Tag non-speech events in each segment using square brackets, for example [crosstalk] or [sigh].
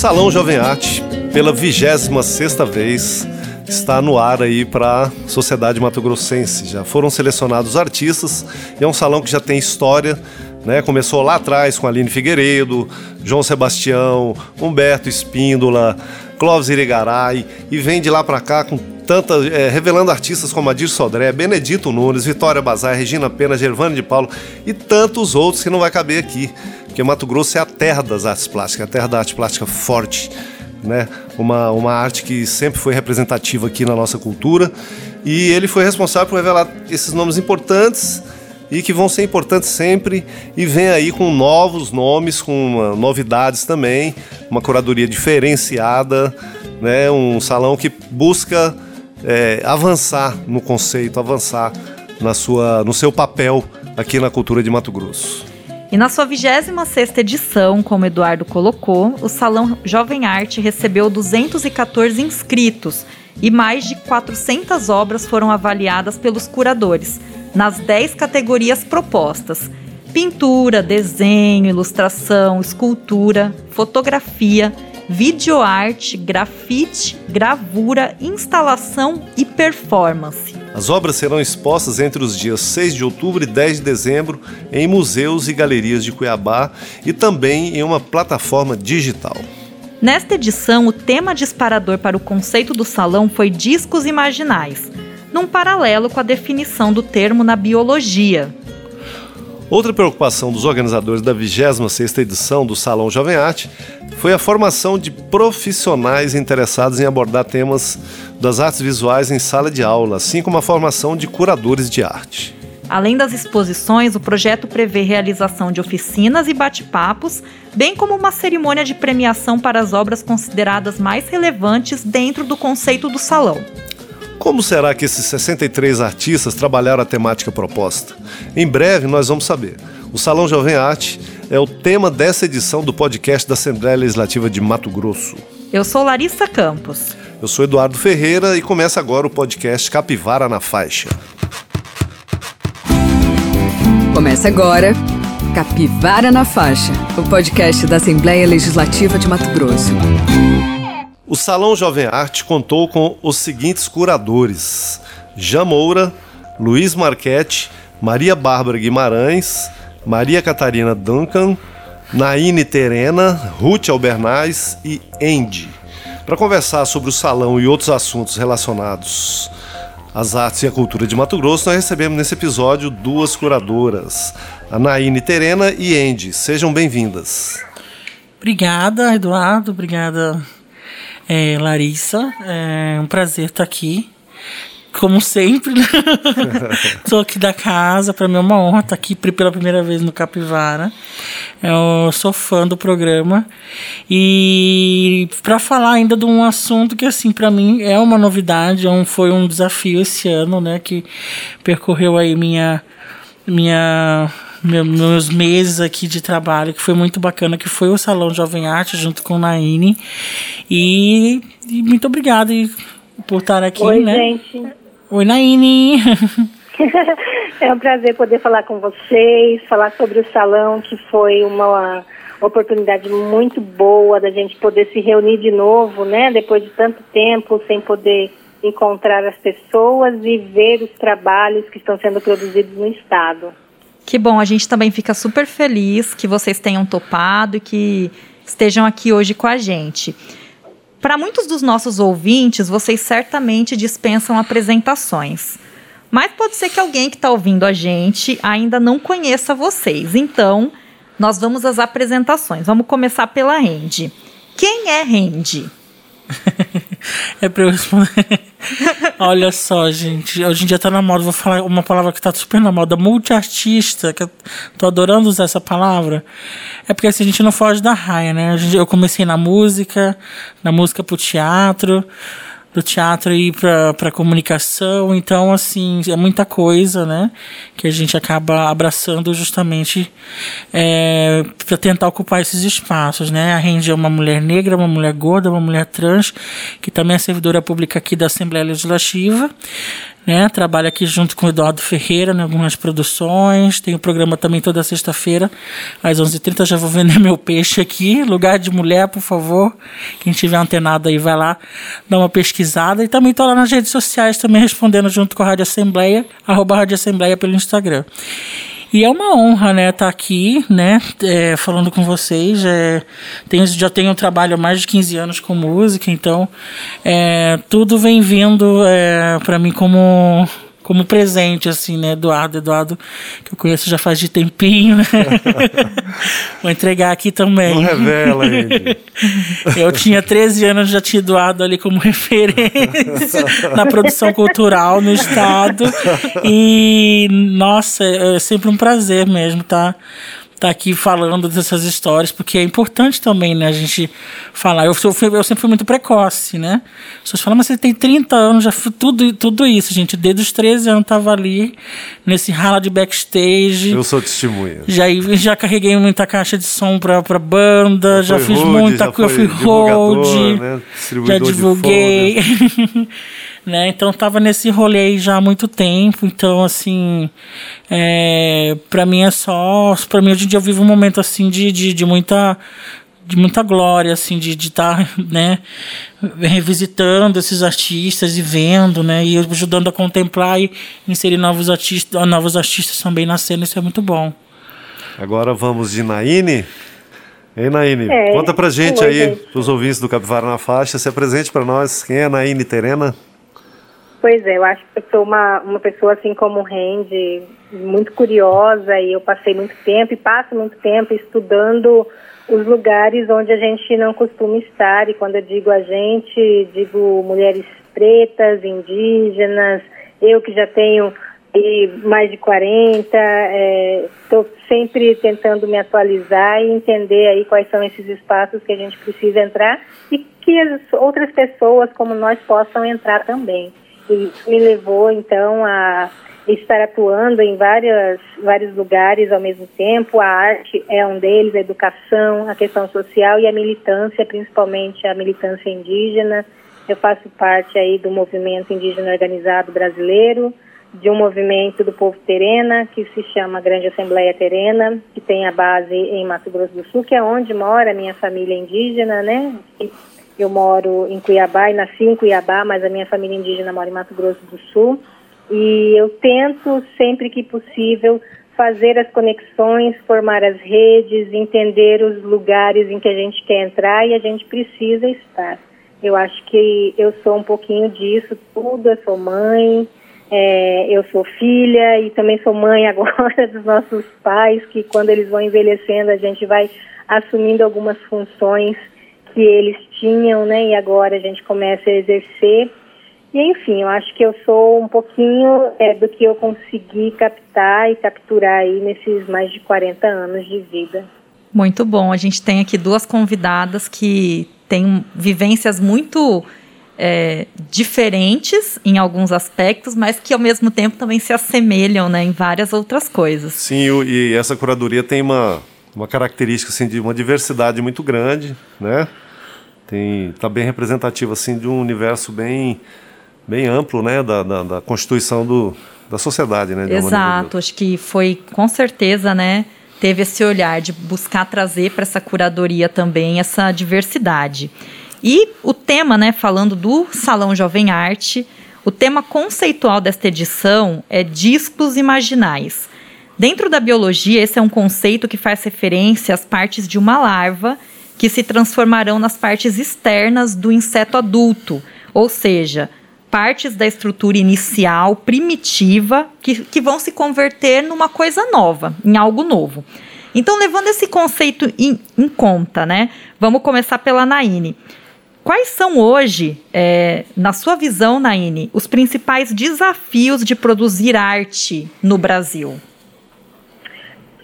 Salão Jovem Arte, pela 26 sexta vez, está no ar aí para a sociedade mato-grossense. Já foram selecionados artistas e é um salão que já tem história. Né? Começou lá atrás com Aline Figueiredo, João Sebastião, Humberto Espíndola, Clóvis Irigaray e vem de lá para cá com tanta, é, revelando artistas como Adir Sodré, Benedito Nunes, Vitória Bazar, Regina Pena, Gervane de Paulo e tantos outros que não vai caber aqui, porque Mato Grosso é a terra das artes plásticas, a terra da arte plástica forte né? Uma, uma arte que sempre foi representativa aqui na nossa cultura. E ele foi responsável por revelar esses nomes importantes e que vão ser importantes sempre e vem aí com novos nomes, com novidades também, uma curadoria diferenciada, né? Um salão que busca é, avançar no conceito, avançar na sua, no seu papel aqui na cultura de Mato Grosso. E na sua 26ª edição, como Eduardo colocou, o Salão Jovem Arte recebeu 214 inscritos e mais de 400 obras foram avaliadas pelos curadores, nas 10 categorias propostas: pintura, desenho, ilustração, escultura, fotografia, videoarte, grafite, gravura, instalação e performance. As obras serão expostas entre os dias 6 de outubro e 10 de dezembro em museus e galerias de Cuiabá e também em uma plataforma digital. Nesta edição, o tema disparador para o conceito do salão foi discos imaginais, num paralelo com a definição do termo na biologia, Outra preocupação dos organizadores da 26ª edição do Salão Jovem Arte foi a formação de profissionais interessados em abordar temas das artes visuais em sala de aula, assim como a formação de curadores de arte. Além das exposições, o projeto prevê realização de oficinas e bate-papos, bem como uma cerimônia de premiação para as obras consideradas mais relevantes dentro do conceito do salão. Como será que esses 63 artistas trabalharam a temática proposta? Em breve nós vamos saber. O Salão Jovem Arte é o tema dessa edição do podcast da Assembleia Legislativa de Mato Grosso. Eu sou Larissa Campos. Eu sou Eduardo Ferreira e começa agora o podcast Capivara na Faixa. Começa agora Capivara na Faixa, o podcast da Assembleia Legislativa de Mato Grosso. O Salão Jovem Arte contou com os seguintes curadores: Jean Moura, Luiz Marchetti, Maria Bárbara Guimarães, Maria Catarina Duncan, Naine Terena, Ruth Albernaz e Andy. Para conversar sobre o salão e outros assuntos relacionados às artes e à cultura de Mato Grosso, nós recebemos nesse episódio duas curadoras, a Naine Terena e Andy. Sejam bem-vindas. Obrigada, Eduardo. Obrigada, é, Larissa. É um prazer estar aqui. Como sempre, [laughs] estou aqui da casa. Para mim é uma honra estar aqui pela primeira vez no Capivara. Eu sou fã do programa e para falar ainda de um assunto que assim para mim é uma novidade, é um, foi um desafio esse ano, né, que percorreu aí minha minha meus meses aqui de trabalho, que foi muito bacana, que foi o Salão Jovem Arte junto com Naine. E, e muito obrigada por estar aqui, Oi, né? gente. Oi, Naine. [laughs] é um prazer poder falar com vocês, falar sobre o salão, que foi uma oportunidade muito boa da gente poder se reunir de novo, né? Depois de tanto tempo sem poder encontrar as pessoas e ver os trabalhos que estão sendo produzidos no estado. Que bom, a gente também fica super feliz que vocês tenham topado e que estejam aqui hoje com a gente. Para muitos dos nossos ouvintes, vocês certamente dispensam apresentações. Mas pode ser que alguém que está ouvindo a gente ainda não conheça vocês. Então, nós vamos às apresentações. Vamos começar pela Randy. Quem é Randy? [laughs] é para eu responder. [laughs] Olha só, gente. Hoje em dia tá na moda. Vou falar uma palavra que tá super na moda. Multiartista. Que eu tô adorando usar essa palavra. É porque assim, a gente não foge da raia, né? Eu comecei na música, na música pro teatro do teatro e para para comunicação. Então, assim, é muita coisa, né? Que a gente acaba abraçando justamente é, para tentar ocupar esses espaços, né? A Rende é uma mulher negra, uma mulher gorda, uma mulher trans, que também é servidora pública aqui da Assembleia Legislativa. Né? Trabalho aqui junto com o Eduardo Ferreira em algumas produções. Tem o programa também toda sexta-feira, às 11h30. Já vou vender [laughs] meu peixe aqui. Lugar de mulher, por favor. Quem tiver antenado aí, vai lá, dá uma pesquisada. E também estou lá nas redes sociais, também respondendo junto com a Rádio Assembleia, arroba Rádio Assembleia pelo Instagram. E é uma honra, né, estar tá aqui, né, é, falando com vocês. É, tenho, já tenho um trabalho há mais de 15 anos com música, então é, tudo vem vindo é, para mim como como presente, assim, né? Eduardo, Eduardo, que eu conheço já faz de tempinho? [laughs] Vou entregar aqui também. Não revela, gente. [laughs] Eu tinha 13 anos, já tinha Eduardo ali como [laughs] referência na produção cultural no estado. E, nossa, é sempre um prazer mesmo, tá? Tá aqui falando dessas histórias, porque é importante também, né, a gente falar. Eu, eu, eu sempre fui muito precoce, né? As pessoas falam, mas você tem 30 anos, já fui tudo, tudo isso, gente. Desde os 13 anos tava ali, nesse rala de backstage. Eu sou testemunha. Já, já carreguei muita caixa de som pra, pra banda, já, já fiz muita coisa, eu fui road, né? já divulguei. [laughs] né? Então tava nesse rolê já há muito tempo. Então, assim, é, para mim é só. para mim hoje em dia eu vivo um momento assim de, de, de muita de muita glória, assim, de estar, tá, [laughs] né, revisitando esses artistas e vendo, né, e ajudando a contemplar e inserir novos artistas, novos artistas também na cena, isso é muito bom. Agora vamos de Naine. Ei, Naine, é, conta pra gente aí, gente. pros ouvintes do Capivara na Faixa, se apresente para nós, quem é Naine Terena? Pois é, eu acho que eu sou uma, uma pessoa assim como Randy, muito curiosa e eu passei muito tempo e passo muito tempo estudando os lugares onde a gente não costuma estar. E quando eu digo a gente, digo mulheres pretas, indígenas, eu que já tenho mais de 40, estou é, sempre tentando me atualizar e entender aí quais são esses espaços que a gente precisa entrar e que as outras pessoas como nós possam entrar também. E isso me levou, então, a estar atuando em várias, vários lugares ao mesmo tempo. A arte é um deles, a educação, a questão social e a militância, principalmente a militância indígena. Eu faço parte aí do movimento indígena organizado brasileiro, de um movimento do povo terena, que se chama Grande Assembleia Terena, que tem a base em Mato Grosso do Sul, que é onde mora a minha família indígena, né? Eu moro em Cuiabá e nasci em Cuiabá, mas a minha família indígena mora em Mato Grosso do Sul. E eu tento, sempre que possível, fazer as conexões, formar as redes, entender os lugares em que a gente quer entrar e a gente precisa estar. Eu acho que eu sou um pouquinho disso tudo. Eu sou mãe, é, eu sou filha e também sou mãe [laughs] agora dos nossos pais, que quando eles vão envelhecendo a gente vai assumindo algumas funções que eles tinham, né? E agora a gente começa a exercer. E enfim, eu acho que eu sou um pouquinho é, do que eu consegui captar e capturar aí nesses mais de 40 anos de vida. Muito bom. A gente tem aqui duas convidadas que têm vivências muito é, diferentes em alguns aspectos, mas que ao mesmo tempo também se assemelham né, em várias outras coisas. Sim, e essa curadoria tem uma, uma característica assim, de uma diversidade muito grande, né? tem tá bem representativo assim de um universo bem bem amplo né? Da, da, da constituição do, da sociedade né? Exato acho que foi com certeza né? Teve esse olhar de buscar trazer para essa curadoria também essa diversidade. E o tema né? Falando do salão jovem arte o tema conceitual desta edição é discos imaginais dentro da biologia esse é um conceito que faz referência às partes de uma larva que se transformarão nas partes externas do inseto adulto, ou seja, partes da estrutura inicial, primitiva, que, que vão se converter numa coisa nova, em algo novo. Então, levando esse conceito em, em conta, né? Vamos começar pela Naine. Quais são hoje, é, na sua visão, Naine, os principais desafios de produzir arte no Brasil?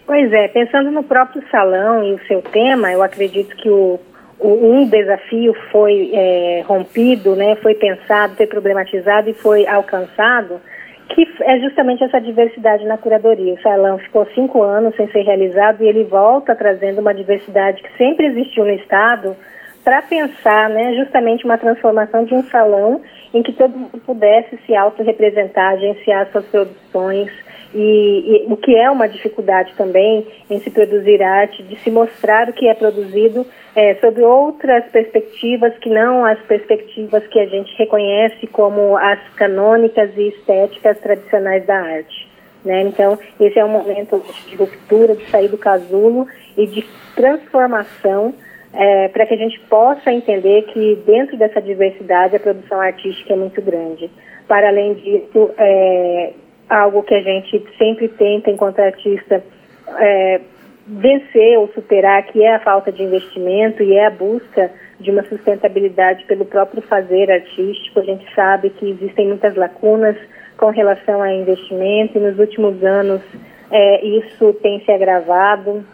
Pois é, pensando no próprio salão e o seu tema, eu acredito que o, o um desafio foi é, rompido, né, foi pensado, foi problematizado e foi alcançado, que é justamente essa diversidade na curadoria. O salão ficou cinco anos sem ser realizado e ele volta trazendo uma diversidade que sempre existiu no Estado para pensar né, justamente uma transformação de um salão em que todo mundo pudesse se autorrepresentar, agenciar suas produções, e, e, o que é uma dificuldade também em se produzir arte, de se mostrar o que é produzido é, sob outras perspectivas que não as perspectivas que a gente reconhece como as canônicas e estéticas tradicionais da arte. Né? Então, esse é um momento de ruptura, de sair do casulo e de transformação é, para que a gente possa entender que dentro dessa diversidade a produção artística é muito grande. Para além disso, é, algo que a gente sempre tenta, enquanto artista, é, vencer ou superar, que é a falta de investimento e é a busca de uma sustentabilidade pelo próprio fazer artístico. A gente sabe que existem muitas lacunas com relação a investimento e nos últimos anos é, isso tem se agravado,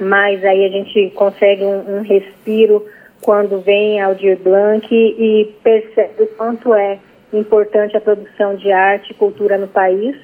mas aí a gente consegue um, um respiro quando vem Aldir Blanc e percebe o quanto é importante a produção de arte e cultura no país,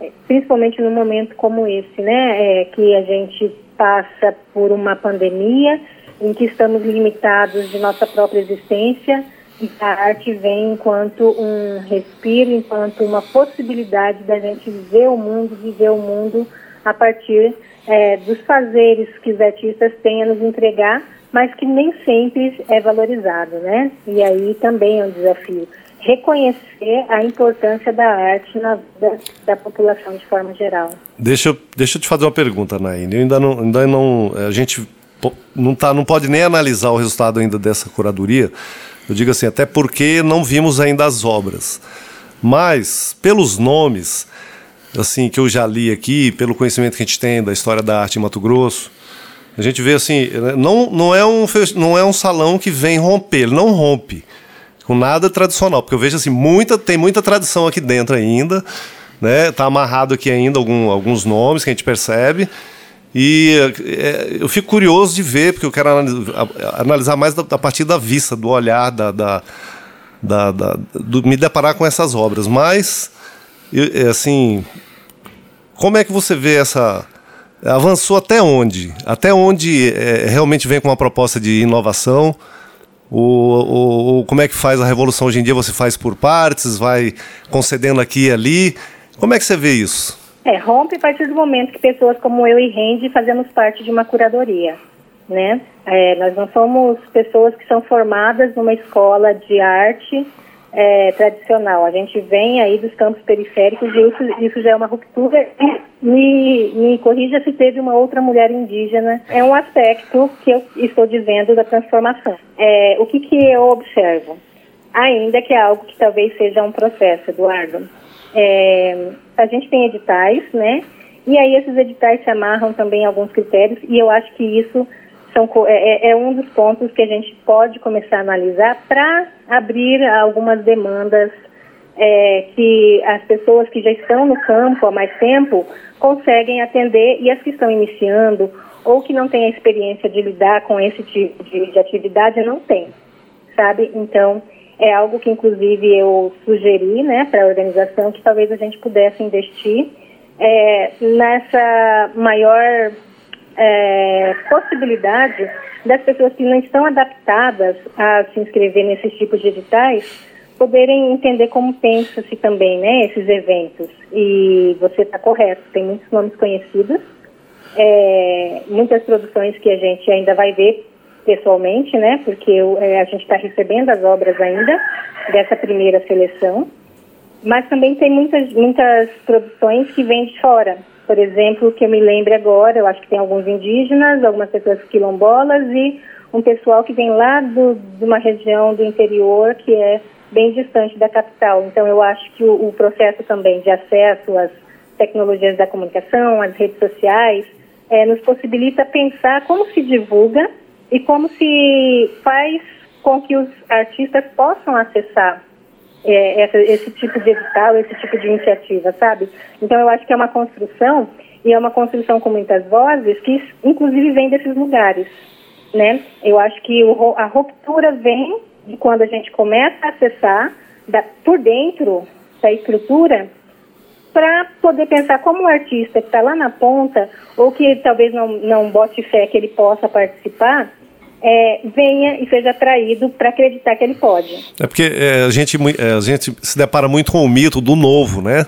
é, principalmente num momento como esse, né, é, que a gente passa por uma pandemia em que estamos limitados de nossa própria existência e a arte vem enquanto um respiro, enquanto uma possibilidade da gente ver o mundo, viver o mundo a partir é, dos fazeres que os artistas têm a nos entregar, mas que nem sempre é valorizado, né? E aí também é um desafio reconhecer a importância da arte na vida da população de forma geral. Deixa eu, deixa eu te fazer uma pergunta, Naine. Eu ainda não, ainda não a gente não, tá, não pode nem analisar o resultado ainda dessa curadoria. Eu digo assim, até porque não vimos ainda as obras. Mas, pelos nomes, assim, que eu já li aqui, pelo conhecimento que a gente tem da história da arte em Mato Grosso, a gente vê assim, não, não, é, um, não é um salão que vem romper, ele não rompe com nada tradicional, porque eu vejo assim, muita, tem muita tradição aqui dentro ainda, né? Tá amarrado aqui ainda algum, alguns nomes que a gente percebe. E é, eu fico curioso de ver, porque eu quero analisar, mais da, da partir da vista, do olhar, da, da, da, da do, me deparar com essas obras. Mas, é, assim, como é que você vê essa. Avançou até onde? Até onde é, realmente vem com uma proposta de inovação? O, o, como é que faz a revolução hoje em dia? Você faz por partes, vai concedendo aqui e ali. Como é que você vê isso? É, rompe a partir do momento que pessoas como eu e Rende fazemos parte de uma curadoria, né? É, nós não somos pessoas que são formadas numa escola de arte é, tradicional. A gente vem aí dos campos periféricos e isso, isso já é uma ruptura. Me, me corrija se teve uma outra mulher indígena. É um aspecto que eu estou dizendo da transformação. É, o que, que eu observo? Ainda que é algo que talvez seja um processo, Eduardo. É, a gente tem editais, né? E aí esses editais se amarram também a alguns critérios e eu acho que isso são, é, é, é um dos pontos que a gente pode começar a analisar para abrir algumas demandas é, que as pessoas que já estão no campo há mais tempo conseguem atender e as que estão iniciando ou que não têm a experiência de lidar com esse tipo de, de atividade não têm, sabe? Então, é algo que inclusive eu sugeri né, para a organização que talvez a gente pudesse investir é, nessa maior é, possibilidade das pessoas que não estão adaptadas a se inscrever nesses tipos de editais poderem entender como pensa-se também né, esses eventos. E você está correto, tem muitos nomes conhecidos, é, muitas produções que a gente ainda vai ver pessoalmente, né, porque é, a gente está recebendo as obras ainda dessa primeira seleção, mas também tem muitas, muitas produções que vêm de fora, por exemplo, que eu me lembre agora, eu acho que tem alguns indígenas, algumas pessoas quilombolas e um pessoal que vem lá do, de uma região do interior que é bem distante da capital. Então, eu acho que o, o processo também de acesso às tecnologias da comunicação, às redes sociais, é, nos possibilita pensar como se divulga e como se faz com que os artistas possam acessar é, essa, esse tipo de edital, esse tipo de iniciativa, sabe? Então eu acho que é uma construção e é uma construção com muitas vozes que inclusive vem desses lugares, né? Eu acho que o, a ruptura vem de quando a gente começa a acessar da, por dentro da estrutura para poder pensar como o artista que está lá na ponta ou que talvez não, não bote fé que ele possa participar, é, venha e seja atraído para acreditar que ele pode. É porque é, a, gente, é, a gente se depara muito com o mito do novo, né?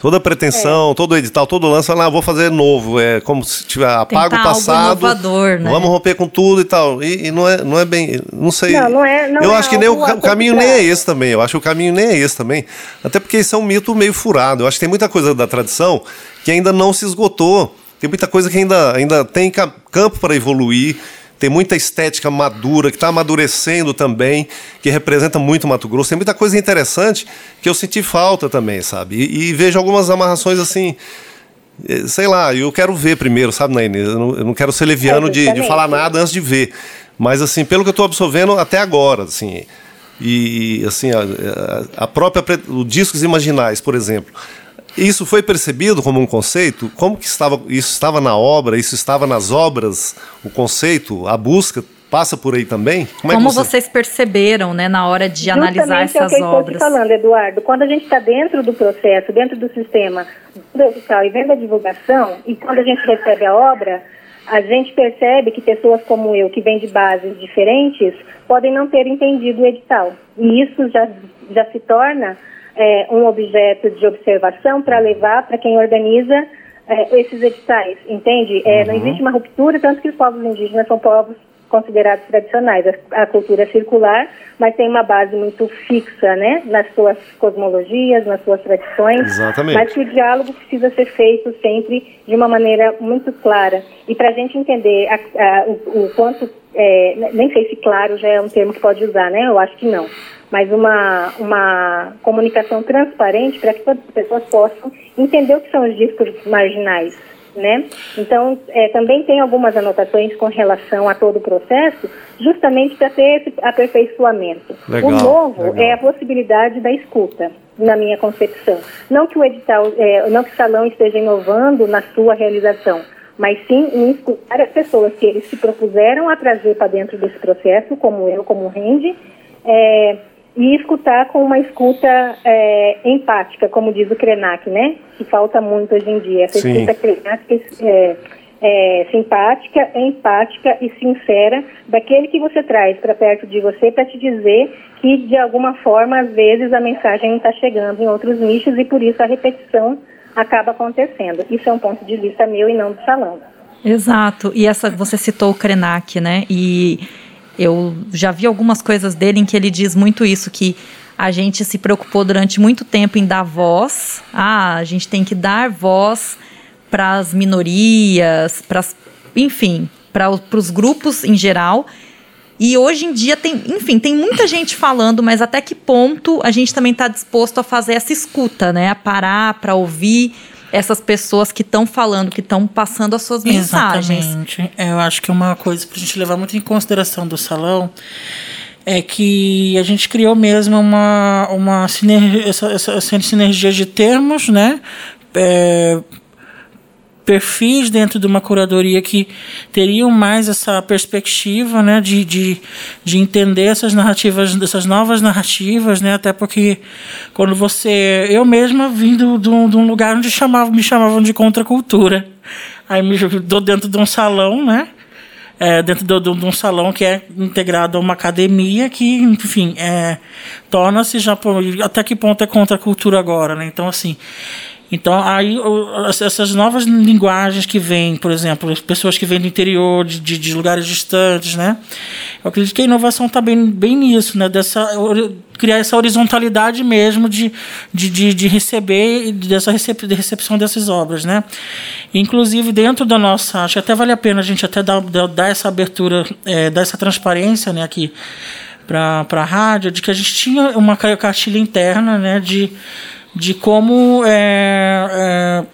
Toda pretensão, é. todo edital, todo lance, ah, vou fazer novo. É como se tiver apago o passado. Inovador, né? Vamos romper com tudo e tal. E, e, não, é, não é bem. Não sei. Não, não é, não eu é acho que nem o, o caminho nem é esse também. Eu acho que o caminho nem é esse também. Até porque isso é um mito meio furado. Eu acho que tem muita coisa da tradição que ainda não se esgotou. Tem muita coisa que ainda, ainda tem campo para evoluir tem muita estética madura, que está amadurecendo também, que representa muito Mato Grosso. Tem muita coisa interessante que eu senti falta também, sabe? E, e vejo algumas amarrações assim eh, sei lá, eu quero ver primeiro, sabe, Naine? Eu não, eu não quero ser leviano de, de, falar nada antes de ver. Mas, assim, pelo que eu estou absorvendo até agora, assim, e, assim, a, a própria, o Discos Imaginais, por exemplo, isso foi percebido como um conceito? Como que estava, isso estava na obra, isso estava nas obras, o conceito, a busca passa por aí também? Como, é Como você... vocês perceberam, né, na hora de Justamente analisar essas é o que obras? Eu estou falando, Eduardo. Quando a gente está dentro do processo, dentro do sistema edital e vendo a divulgação, e quando a gente recebe a obra, a gente percebe que pessoas como eu, que vêm de bases diferentes, podem não ter entendido o edital. E isso já, já se torna é, um objeto de observação para levar para quem organiza é, esses editais, entende? É, uhum. Não existe uma ruptura, tanto que os povos indígenas são povos considerados tradicionais. A, a, cultura é circular, mas tem uma base muito fixa, né? Nas suas cosmologias, nas suas tradições. Exatamente. Mas que o diálogo precisa ser feito sempre de uma maneira muito clara. E para a gente entender a, a, o, o, quanto, é, nem sei se claro já é um termo que pode usar, né? Eu acho que não mas uma, uma comunicação transparente para que todas as pessoas possam entender o que são os discos marginais. Né? Então, é, também tem algumas anotações com relação a todo o processo, justamente para ter esse aperfeiçoamento. Legal, o novo legal. é a possibilidade da escuta, na minha concepção. Não que o edital, é, não que o salão esteja inovando na sua realização, mas sim em escutar as pessoas que eles se propuseram a trazer para dentro desse processo, como eu, como o Rende, é, e escutar com uma escuta é, empática, como diz o Krenak, né? Que falta muito hoje em dia. Essa Sim. escuta Krenak é, é, simpática, empática e sincera daquele que você traz para perto de você para te dizer que, de alguma forma, às vezes a mensagem não está chegando em outros nichos e por isso a repetição acaba acontecendo. Isso é um ponto de vista meu e não do salão. Exato. E essa você citou o Krenak, né? E eu já vi algumas coisas dele em que ele diz muito isso, que a gente se preocupou durante muito tempo em dar voz. Ah, a gente tem que dar voz para as minorias, para enfim, para os grupos em geral. E hoje em dia tem, enfim, tem muita gente falando, mas até que ponto a gente também está disposto a fazer essa escuta, né? A parar para ouvir essas pessoas que estão falando, que estão passando as suas mensagens. Exatamente. Eu acho que uma coisa para a gente levar muito em consideração do salão é que a gente criou mesmo uma, uma sinergia, essa, essa, essa sinergia de termos, né? É, perfis dentro de uma curadoria que teriam mais essa perspectiva né, de, de, de entender essas narrativas, essas novas narrativas, né, até porque quando você. Eu mesma vim de, de, um, lugar onde chamavam, me chamavam de contracultura. Aí me dou dentro de um salão, né? É, dentro de, de, de, um salão que é integrado a uma academia que, enfim, é, torna-se já. Até que ponto é contra a cultura agora, né? Então, assim. Então, aí essas novas linguagens que vêm, por exemplo, pessoas que vêm do interior, de, de, lugares distantes, né? Eu acredito que a inovação está bem, bem nisso, né? Dessa, criar essa horizontalidade mesmo de, de, de, de receber dessa recep, de recepção dessas obras, né? Inclusive, dentro da nossa... Acho que até vale a pena a gente até dar, dar essa abertura, é, dar essa transparência, né? Aqui para a rádio, de que a gente tinha uma cartilha interna, né? De de como é, é,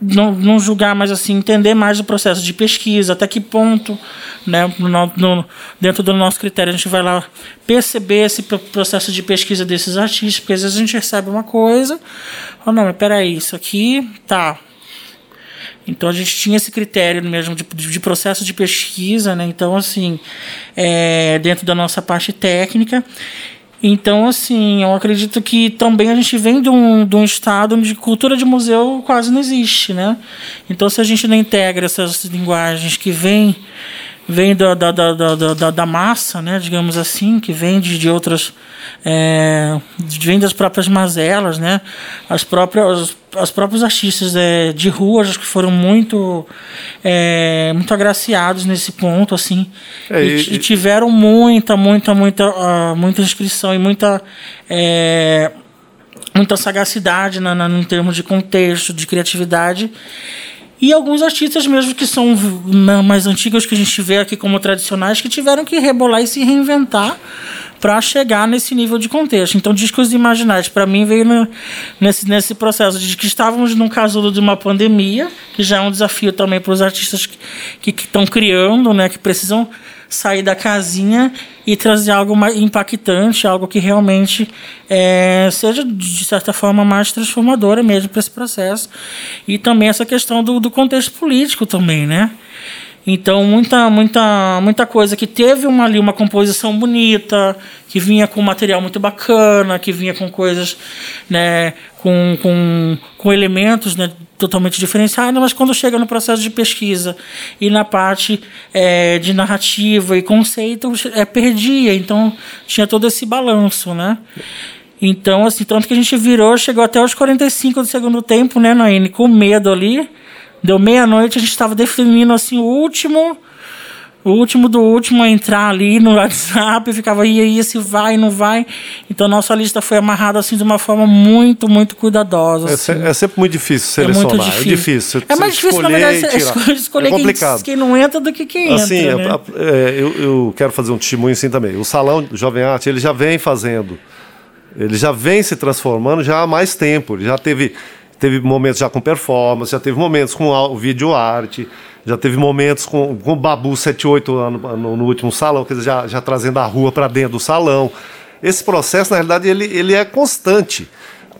não, não julgar mais assim, entender mais o processo de pesquisa, até que ponto, né, no, no, dentro do nosso critério, a gente vai lá perceber esse processo de pesquisa desses artistas, porque às vezes a gente recebe uma coisa, oh, não, mas peraí, isso aqui tá. Então a gente tinha esse critério mesmo de, de processo de pesquisa, né? Então, assim, é, dentro da nossa parte técnica. Então, assim, eu acredito que também a gente vem de um, de um estado onde cultura de museu quase não existe, né? Então, se a gente não integra essas linguagens que vêm vem da, da, da, da, massa, né, digamos assim, que vem de, de outras. É, vem das próprias mazelas, né? As próprias, as próprios artistas é, de rua acho que foram muito, é, muito agraciados nesse ponto, assim. É, e, e, tiveram muita, muita, muita, uh, muita inscrição e muita. É, muita sagacidade na, na, em termos de contexto, de criatividade. E alguns artistas mesmo que são mais antigos que a gente vê aqui como tradicionais que tiveram que rebolar e se reinventar para chegar nesse nível de contexto. Então, discos imaginais, para mim, veio no, nesse, nesse processo de que estávamos num casulo de uma pandemia, que já é um desafio também para os artistas que estão criando, né, que precisam sair da casinha e trazer algo mais impactante, algo que realmente é, seja, de certa forma, mais transformadora mesmo para esse processo. E também essa questão do, do contexto político também, né? Então, muita, muita, muita coisa que teve uma, ali uma composição bonita, que vinha com material muito bacana, que vinha com coisas, né, com, com, com elementos né, totalmente diferenciados, mas quando chega no processo de pesquisa e na parte é, de narrativa e conceito, é, perdia. Então, tinha todo esse balanço, né? Então, assim, tanto que a gente virou, chegou até os 45 do segundo tempo, né, Naine, com medo ali, Deu meia-noite, a gente estava definindo assim o último. O último do último a entrar ali no [laughs] WhatsApp, ficava ia, ia, se vai, não vai. Então nossa lista foi amarrada assim de uma forma muito, muito cuidadosa. É, assim. é sempre muito difícil selecionar. É, muito difícil. é difícil. É mais difícil, na verdade, escolher, [laughs] escolher é complicado. Quem, quem, não entra do que quem assim, entra. Né? É, eu, eu, quero fazer um testemunho assim também. O Salão Jovem Arte, ele já vem fazendo. Ele já vem se transformando já há mais tempo. Ele já teve teve momentos já com performance, já teve momentos com o vídeo arte, já teve momentos com, com o Babu 78 no, no, no último salão, quer dizer, já, já trazendo a rua para dentro do salão. Esse processo, na realidade, ele, ele é constante.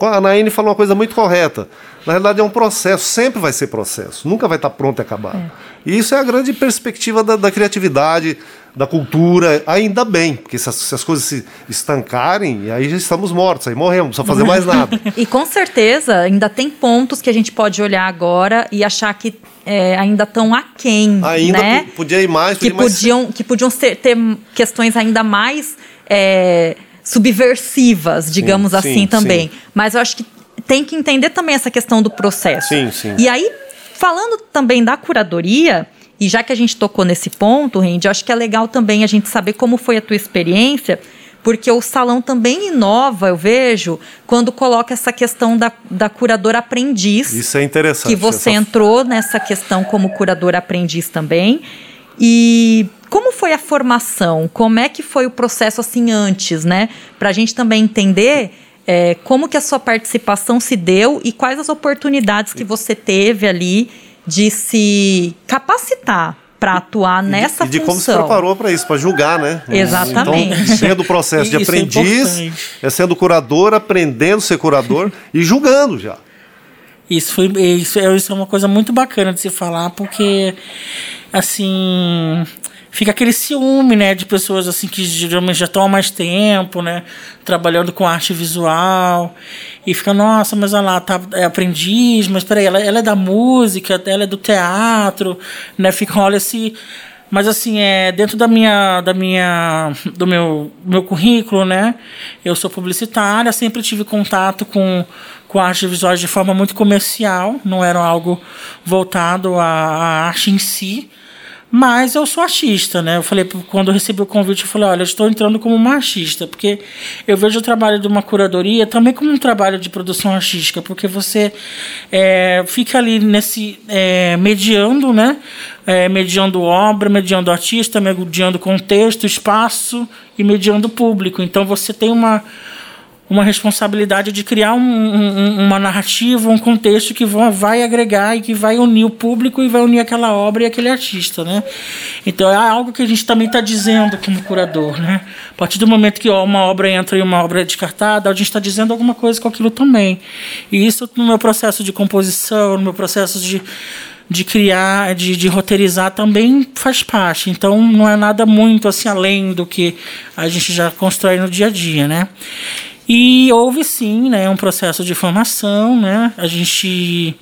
A Naine falou uma coisa muito correta. Na realidade, é um processo, sempre vai ser processo, nunca vai estar pronto e acabado. É. E isso é a grande perspectiva da, da criatividade, da cultura, ainda bem, porque se as, se as, coisas se estancarem, aí já estamos mortos, aí morremos, só fazer mais nada. [laughs] e com certeza ainda tem pontos que a gente pode olhar agora e achar que é, ainda estão aquém, ainda né? podia ir mais, podia que podiam, mais... que podiam ter, ter questões ainda mais é, subversivas, digamos sim, assim sim, também. Sim. Mas eu acho que tem que entender também essa questão do processo. Sim, sim. E aí, falando também da curadoria, e já que a gente tocou nesse ponto, Randy, eu acho que é legal também a gente saber como foi a tua experiência, porque o salão também inova, eu vejo, quando coloca essa questão da, da curadora aprendiz. Isso é interessante. Que você essa... entrou nessa questão como curadora aprendiz também. E como foi a formação? Como é que foi o processo assim antes, né? Para a gente também entender é, como que a sua participação se deu e quais as oportunidades que você teve ali de se capacitar para atuar nessa e de, função. E de como se preparou para isso, para julgar, né? Exatamente. Então, sendo o processo de aprendiz, é, é, sendo curador, aprendendo a ser curador [laughs] e julgando já. Isso, foi, isso, é, isso é uma coisa muito bacana de se falar, porque, assim, fica aquele ciúme, né, de pessoas assim que geralmente já estão há mais tempo, né, trabalhando com arte visual e fica, nossa, mas ela tá, é aprendiz, mas peraí, ela, ela é da música, ela é do teatro, né, fica, olha se mas assim, é dentro da minha da minha do meu meu currículo, né? Eu sou publicitária, sempre tive contato com com artes visuais de forma muito comercial, não era algo voltado à, à arte em si. Mas eu sou artista, né? Eu falei, quando eu recebi o convite, eu falei, olha, estou entrando como uma artista, porque eu vejo o trabalho de uma curadoria também como um trabalho de produção artística, porque você é, fica ali nesse é, mediando, né? É, mediando obra, mediando artista, mediando contexto, espaço e mediando público. Então você tem uma uma responsabilidade de criar um, um, uma narrativa, um contexto que vai agregar e que vai unir o público e vai unir aquela obra e aquele artista, né? Então é algo que a gente também está dizendo como curador, né? A partir do momento que uma obra entra e uma obra é descartada, a gente está dizendo alguma coisa com aquilo também. E isso no meu processo de composição, no meu processo de de criar, de, de roteirizar também faz parte. Então não é nada muito assim além do que a gente já constrói no dia a dia, né? E houve sim, né, um processo de formação, né? A gente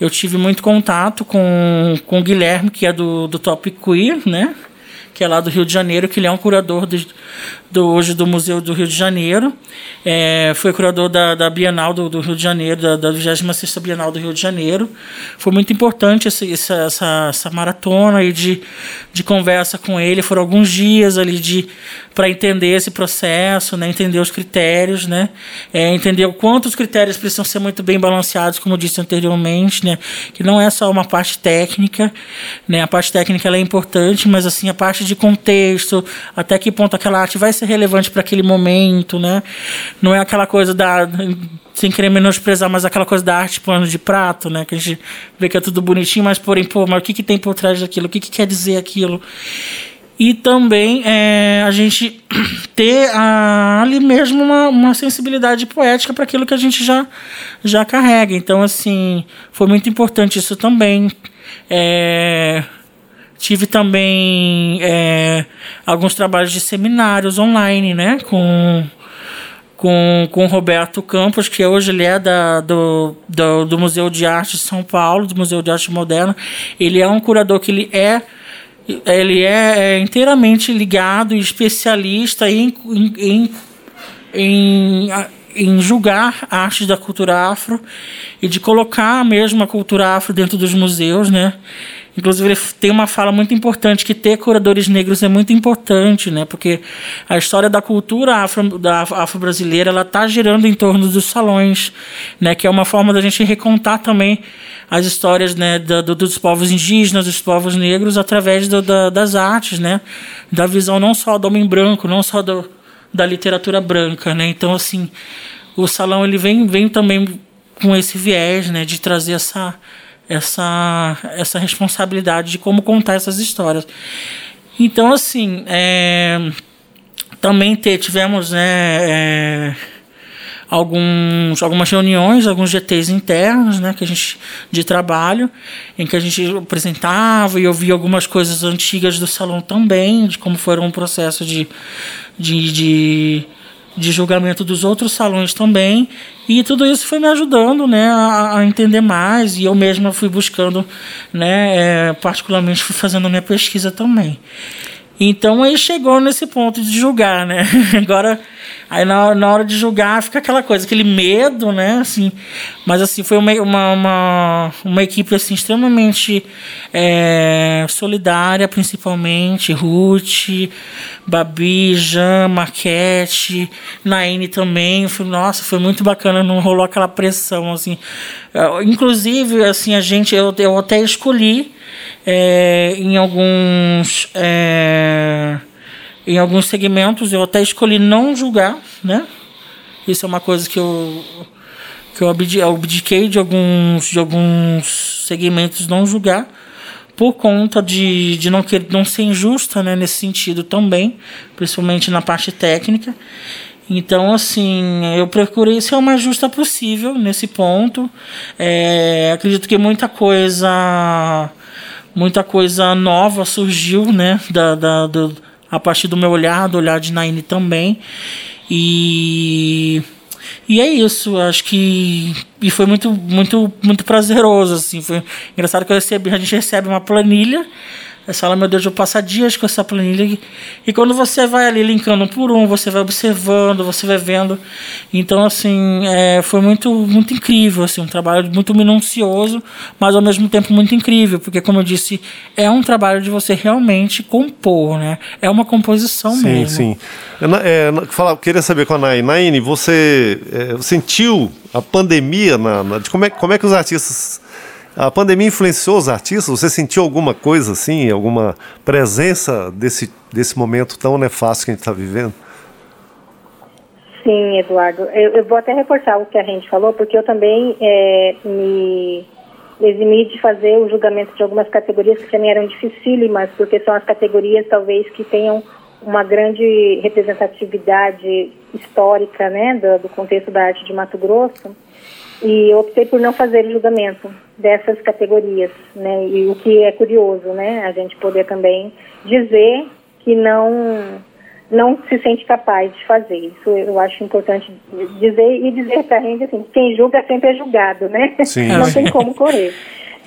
eu tive muito contato com, com o Guilherme, que é do, do Top Queer, né? que é lá do Rio de Janeiro, que ele é um curador do, do hoje do Museu do Rio de Janeiro. É, foi curador da, da Bienal do, do, Rio de Janeiro, da, da 26 Bienal do Rio de Janeiro. Foi muito importante essa, essa, essa maratona aí de, de conversa com ele. Foram alguns dias ali de para entender esse processo, né, entender os critérios, né, é, entender o quanto os critérios precisam ser muito bem balanceados, como eu disse anteriormente, né, que não é só uma parte técnica, né, a parte técnica é importante, mas assim a parte de contexto, até que ponto aquela arte vai ser relevante para aquele momento, né, não é aquela coisa da sem querer menosprezar, mas aquela coisa da arte plano de prato, né? Que a gente vê que é tudo bonitinho, mas porém, pô, mas o que, que tem por trás daquilo? O que, que quer dizer aquilo? e também é, a gente [clears throat] ter a, ali mesmo uma, uma sensibilidade poética para aquilo que a gente já, já carrega. Então, assim, foi muito importante isso também. É, tive também é, alguns trabalhos de seminários online, né, com com, com Roberto Campos, que hoje ele é da, do, do, do Museu de Arte de São Paulo, do Museu de Arte Moderna. Ele é um curador que ele é ele é, é inteiramente ligado e especialista em, em, em, em, julgar artes da cultura afro e de colocar mesmo a cultura afro dentro dos museus, né? Inclusive, ele tem uma fala muito importante que ter curadores negros é muito importante, né? Porque a história da cultura afro, da afro-brasileira ela está girando em torno dos salões, né? Que é uma forma da gente recontar também as histórias né, do, do, dos povos indígenas, dos povos negros, através do, da, das artes, né? Da visão não só do homem branco, não só do, da literatura branca, né? Então, assim, o salão ele vem, vem também com esse viés, né? De trazer essa essa, essa responsabilidade de como contar essas histórias. Então, assim, é, também ter, tivemos né, é, alguns, algumas reuniões, alguns GTs internos né, que a gente, de trabalho, em que a gente apresentava e ouvia algumas coisas antigas do salão também, de como foram um processo de, de, de de julgamento dos outros salões também. E tudo isso foi me ajudando né a, a entender mais. E eu mesma fui buscando né é, particularmente fui fazendo minha pesquisa também então aí chegou nesse ponto de julgar né [laughs] agora Aí na, na hora de julgar fica aquela coisa, aquele medo, né? Assim, mas assim, foi uma, uma, uma, uma equipe assim, extremamente é, solidária, principalmente. Ruth, Babi, Jean, Marquete, Naine também. Foi, nossa, foi muito bacana, não rolou aquela pressão, assim. Inclusive, assim, a gente, eu, eu até escolhi é, em alguns. É, em alguns segmentos eu até escolhi não julgar, né? Isso é uma coisa que eu que eu abdiquei de alguns de alguns segmentos não julgar por conta de, de não querer não ser injusta, né, nesse sentido também, principalmente na parte técnica. Então, assim, eu procurei ser o mais justa possível nesse ponto. É, acredito que muita coisa muita coisa nova surgiu, né, da, da a partir do meu olhar, do olhar de Naine também. E e é isso, acho que e foi muito muito muito prazeroso assim, foi engraçado que eu recebi, a gente recebe uma planilha você fala, meu Deus, eu passo dias com essa planilha. E quando você vai ali linkando um por um, você vai observando, você vai vendo. Então, assim, é, foi muito, muito incrível, assim, um trabalho muito minucioso, mas ao mesmo tempo muito incrível, porque, como eu disse, é um trabalho de você realmente compor, né? É uma composição sim, mesmo. Sim, sim. É, fala, queria saber com a Naine. Naine, você é, sentiu a pandemia na, na, de como é, como é que os artistas a pandemia influenciou os artistas? Você sentiu alguma coisa assim, alguma presença desse, desse momento tão nefasto que a gente está vivendo? Sim, Eduardo. Eu, eu, vou até reforçar o que a gente falou, porque eu também é, me eximi de fazer o julgamento de algumas categorias que também eram dificílimas, porque são as categorias talvez que tenham uma grande representatividade histórica, né, do, do contexto da arte de Mato Grosso e optei por não fazer julgamento dessas categorias, né? E o que é curioso, né? A gente poder também dizer que não não se sente capaz de fazer. Isso eu acho importante dizer e dizer para a gente assim, quem julga sempre é julgado, né? Sim, não tem como correr.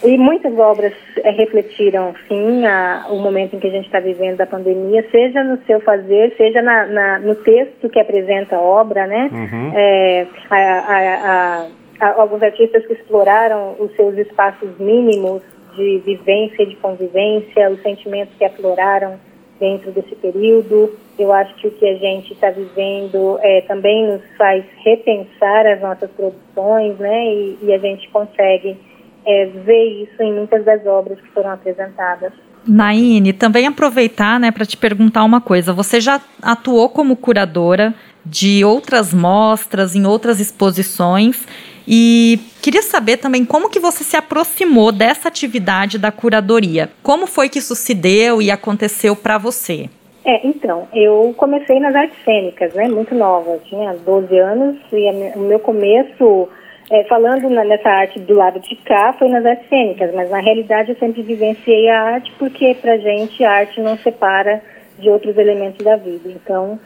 e muitas obras é, refletiram, sim, a, o momento em que a gente está vivendo da pandemia, seja no seu fazer, seja na, na, no texto que apresenta a obra, né? Uhum. É, a, a, alguns artistas que exploraram os seus espaços mínimos de vivência de convivência, os sentimentos que afloraram dentro desse período. Eu acho que o que a gente está vivendo é, também nos faz repensar as nossas produções, né? E, e a gente consegue é, ver isso em muitas das obras que foram apresentadas. Naine, também aproveitar né, para te perguntar uma coisa. Você já atuou como curadora de outras mostras, em outras exposições, e queria saber também como que você se aproximou dessa atividade da curadoria. Como foi que isso se deu e aconteceu para você? É, então, eu comecei nas artes cênicas, né, muito nova, tinha 12 anos e o meu começo é, falando na, nessa arte do lado de cá, foi nas artes cênicas, mas na realidade eu sempre vivenciei a arte porque pra gente a arte não separa de outros elementos da vida. Então,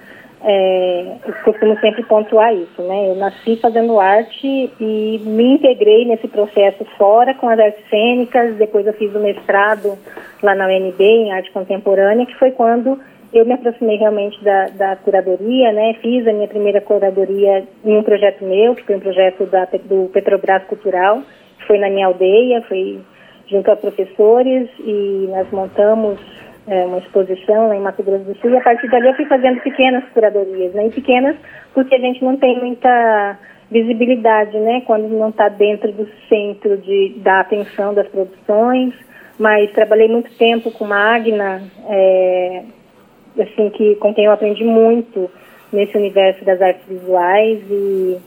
é, eu costumo sempre pontuar isso, né? Eu nasci fazendo arte e me integrei nesse processo fora com as artes cênicas, depois eu fiz o mestrado lá na UNB em arte contemporânea, que foi quando eu me aproximei realmente da, da, curadoria, né? Fiz a minha primeira curadoria em um projeto meu, que foi um projeto da, do Petrobras Cultural, que foi na minha aldeia, foi junto a professores e nós montamos é, uma exposição lá em Mato Grosso do Sul e a partir dali eu fui fazendo pequenas curadorias, né? E pequenas porque a gente não tem muita visibilidade, né? Quando não está dentro do centro de, da atenção das produções, mas trabalhei muito tempo com Magna, é, assim que com quem eu aprendi muito nesse universo das artes visuais e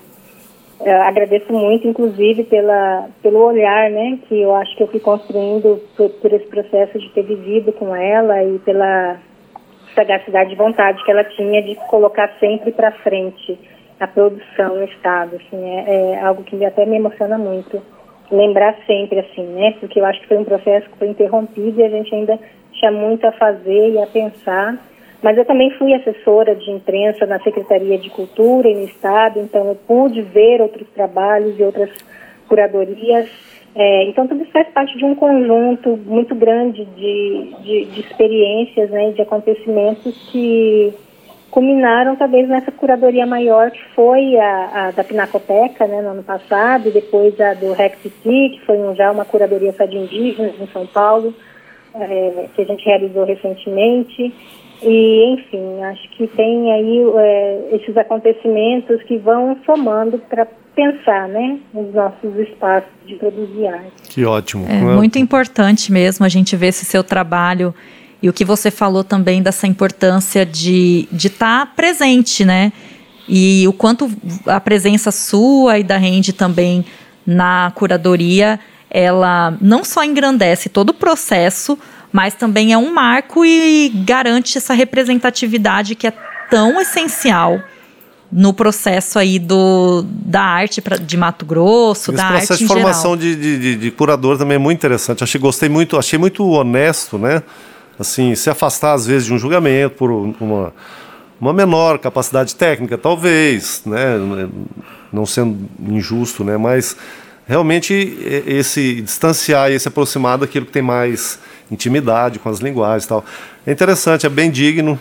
uh, agradeço muito, inclusive, pela, pelo olhar, né, que eu acho que eu fui construindo por, por esse processo de ter vivido com ela e pela sagacidade de vontade que ela tinha de colocar sempre para frente a produção no estado, assim, é, é, algo que até me emociona muito lembrar sempre, assim, né, porque eu acho que foi um processo que foi interrompido e a gente ainda tinha muito a fazer e a pensar mas eu também fui assessora de imprensa na Secretaria de Cultura e no Estado, então eu pude ver outros trabalhos e outras curadorias. É, então tudo isso faz parte de um conjunto muito grande de, de, de experiências, né, de acontecimentos que culminaram talvez nessa curadoria maior que foi a, a da Pinacoteca, né, no ano passado, e depois a do Rex que foi um, já uma curadoria só de indígenas em São Paulo, é, que a gente realizou recentemente. E, enfim, acho que tem aí é, esses acontecimentos que vão somando para pensar, né, nos nossos espaços de produzir arte. Que ótimo. É muito importante mesmo a gente ver esse seu trabalho e o que você falou também dessa importância de estar de tá presente, né? E o quanto a presença sua e da Rende também na curadoria, ela não só engrandece todo o processo, mas também é um marco e garante essa representatividade que é tão essencial no processo aí do, da arte pra, de Mato Grosso, Esse da arte processo de formação de, de, de, curador também é muito interessante. Achei, gostei muito, achei muito honesto, né? Assim, se afastar às vezes de um julgamento por uma, uma menor capacidade técnica, talvez, né? Não sendo injusto, né? Mas realmente esse distanciar e se aproximar daquilo que tem mais intimidade com as linguagens e tal. É interessante, é bem digno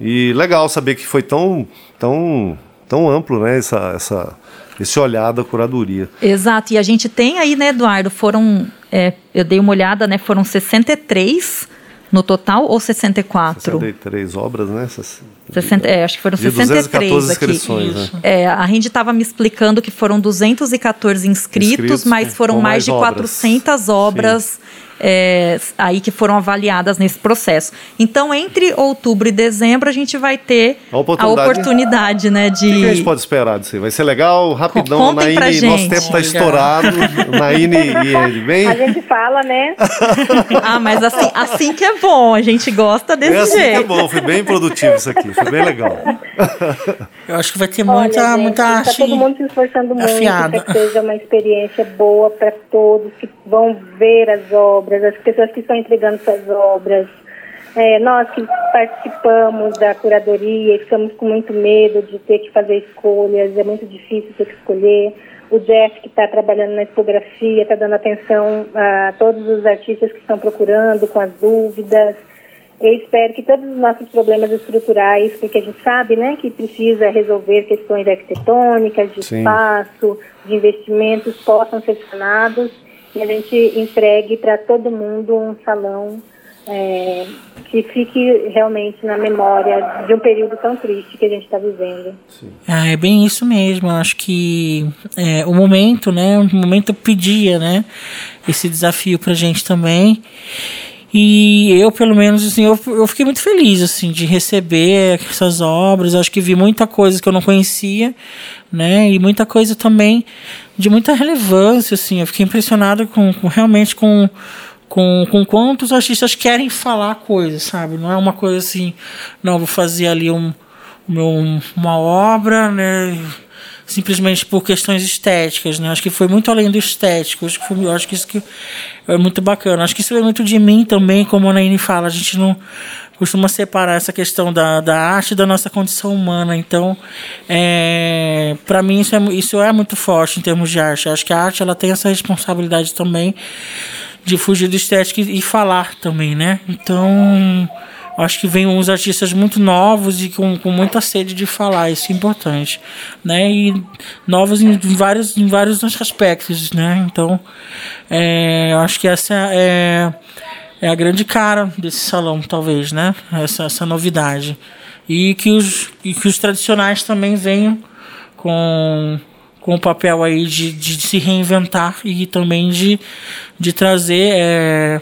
e legal saber que foi tão, tão, tão amplo, né, essa, essa, esse olhar da curadoria. Exato, e a gente tem aí, né, Eduardo, foram, é, eu dei uma olhada, né, foram 63 no total ou 64? 63 obras, né? 60, é, acho que foram 63 aqui. Né? É, a Rinde estava me explicando que foram 214 inscritos, inscritos mas foram mais, mais, de obras. 400 obras. Sim é, aí que foram avaliadas nesse processo. Então, entre outubro e dezembro, a gente vai ter a oportunidade, a oportunidade né, de... O que a gente pode esperar disso aí? Vai ser legal? Rapidão, Contem Naine, nosso tempo está estourado. [laughs] Naine e ele, vem? A gente fala, né? [laughs] ah, mas assim, assim que é bom, a gente gosta desse é assim jeito. que é bom, foi bem produtivo isso aqui, foi bem legal. [laughs] Eu acho que vai ter muita, Olha, muita gente, arte Tá todo mundo se esforçando muito para que seja uma experiência boa para todos que vão ver as obras obras, as pessoas que estão entregando suas obras. É, nós que participamos da curadoria e ficamos com muito medo de ter que fazer escolhas, é muito difícil ter que escolher. O Jeff, que está trabalhando na tipografia, está dando atenção a todos os artistas que estão procurando, com as dúvidas. Eu espero que todos os nossos problemas estruturais, porque a gente sabe né, que precisa resolver questões arquitetônicas, de Sim. espaço, de investimentos, possam ser sanados e a gente entregue para todo mundo um salão é, que fique realmente na memória de um período tão triste que a gente está vivendo. Ah, é bem isso mesmo. Eu acho que é, o momento, né? O momento pedia, né? Esse desafio para a gente também. E eu, pelo menos, assim, eu, eu fiquei muito feliz, assim, de receber essas obras. Acho que vi muita coisa que eu não conhecia, né? E muita coisa também de muita relevância, assim. Eu fiquei impressionado com, com realmente com com, com quantos artistas querem falar coisas, sabe? Não é uma coisa assim, não, vou fazer ali um, um, uma obra, né? Simplesmente por questões estéticas, né? Acho que foi muito além do estético. Acho que, foi, acho que isso que é muito bacana. Acho que isso é muito de mim também, como a Naine fala. A gente não costuma separar essa questão da, da arte da nossa condição humana. Então, é, para mim, isso é, isso é muito forte em termos de arte. Acho que a arte ela tem essa responsabilidade também de fugir do estético e, e falar também, né? Então, acho que vem uns artistas muito novos e com, com muita sede de falar, isso é importante, né? E novos em, vários, em vários aspectos, né? Então, é, acho que essa é, é a grande cara desse salão, talvez, né? Essa, essa novidade. E que, os, e que os tradicionais também venham com com o papel aí de, de se reinventar e também de, de trazer é,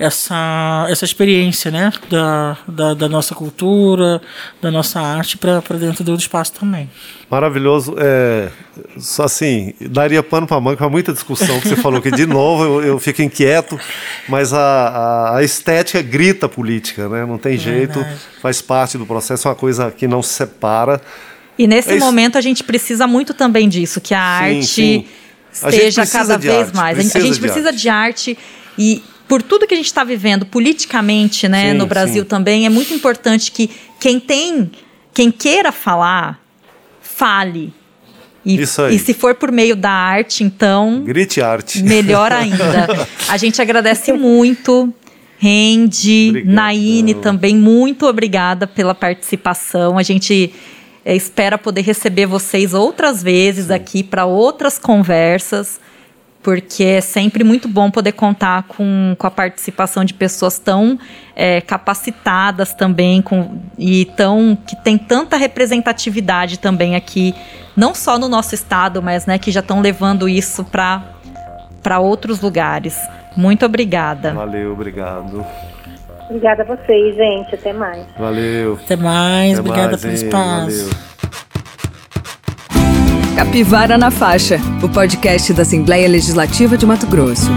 essa, essa experiência né? da, da, da, nossa cultura, da nossa arte para dentro do espaço também. Maravilhoso. É, só assim, daria pano para manga para muita discussão que você falou que de [laughs] novo eu, eu fico inquieto, mas a, a, a, estética grita política, né? não tem jeito, verdade. faz parte do processo, é uma coisa que não se separa. E nesse é momento a gente precisa muito também disso, que a sim, arte sim. esteja a cada vez arte, mais. A gente de precisa arte. de arte e por tudo que a gente está vivendo politicamente, né, sim, no Brasil também, é muito importante que quem tem, quem queira falar, fale. E, Isso aí. e se for por meio da arte, então. Grite arte. Melhor ainda. [laughs] a gente agradece muito. Rende, Naine também, muito obrigada pela participação. A gente é, espera poder receber vocês outras vezes Sim. aqui para outras conversas, porque é sempre muito bom poder contar com, com a participação de pessoas tão é, capacitadas também com, e tão, que tem tanta representatividade também aqui, não só no nosso estado, mas né, que já estão levando isso para outros lugares. Muito obrigada. Valeu, obrigado. Obrigada a vocês, gente. Até mais. Valeu. Até mais. Até obrigada mais, pelo espaço. Valeu. Capivara na Faixa, o podcast da Assembleia Legislativa de Mato Grosso.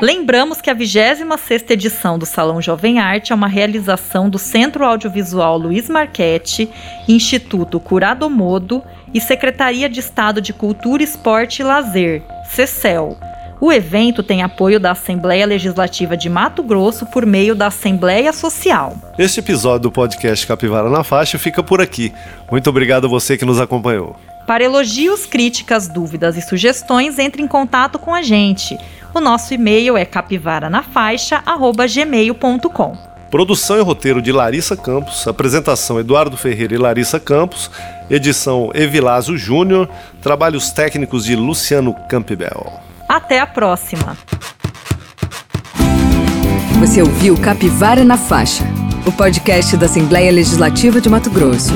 Lembramos que a 26ª edição do Salão Jovem Arte é uma realização do Centro Audiovisual Luiz Marchetti, Instituto Curado Modo e Secretaria de Estado de Cultura, Esporte e Lazer, CECEL. O evento tem apoio da Assembleia Legislativa de Mato Grosso por meio da Assembleia Social. Este episódio do podcast Capivara na Faixa fica por aqui. Muito obrigado a você que nos acompanhou. Para elogios, críticas, dúvidas e sugestões, entre em contato com a gente. O nosso e-mail é capivaranafaixa@gmail.com. Produção e roteiro de Larissa Campos, apresentação Eduardo Ferreira e Larissa Campos, edição Evilásio Júnior, trabalhos técnicos de Luciano Campbell. Até a próxima. Você ouviu Capivara na Faixa, o podcast da Assembleia Legislativa de Mato Grosso.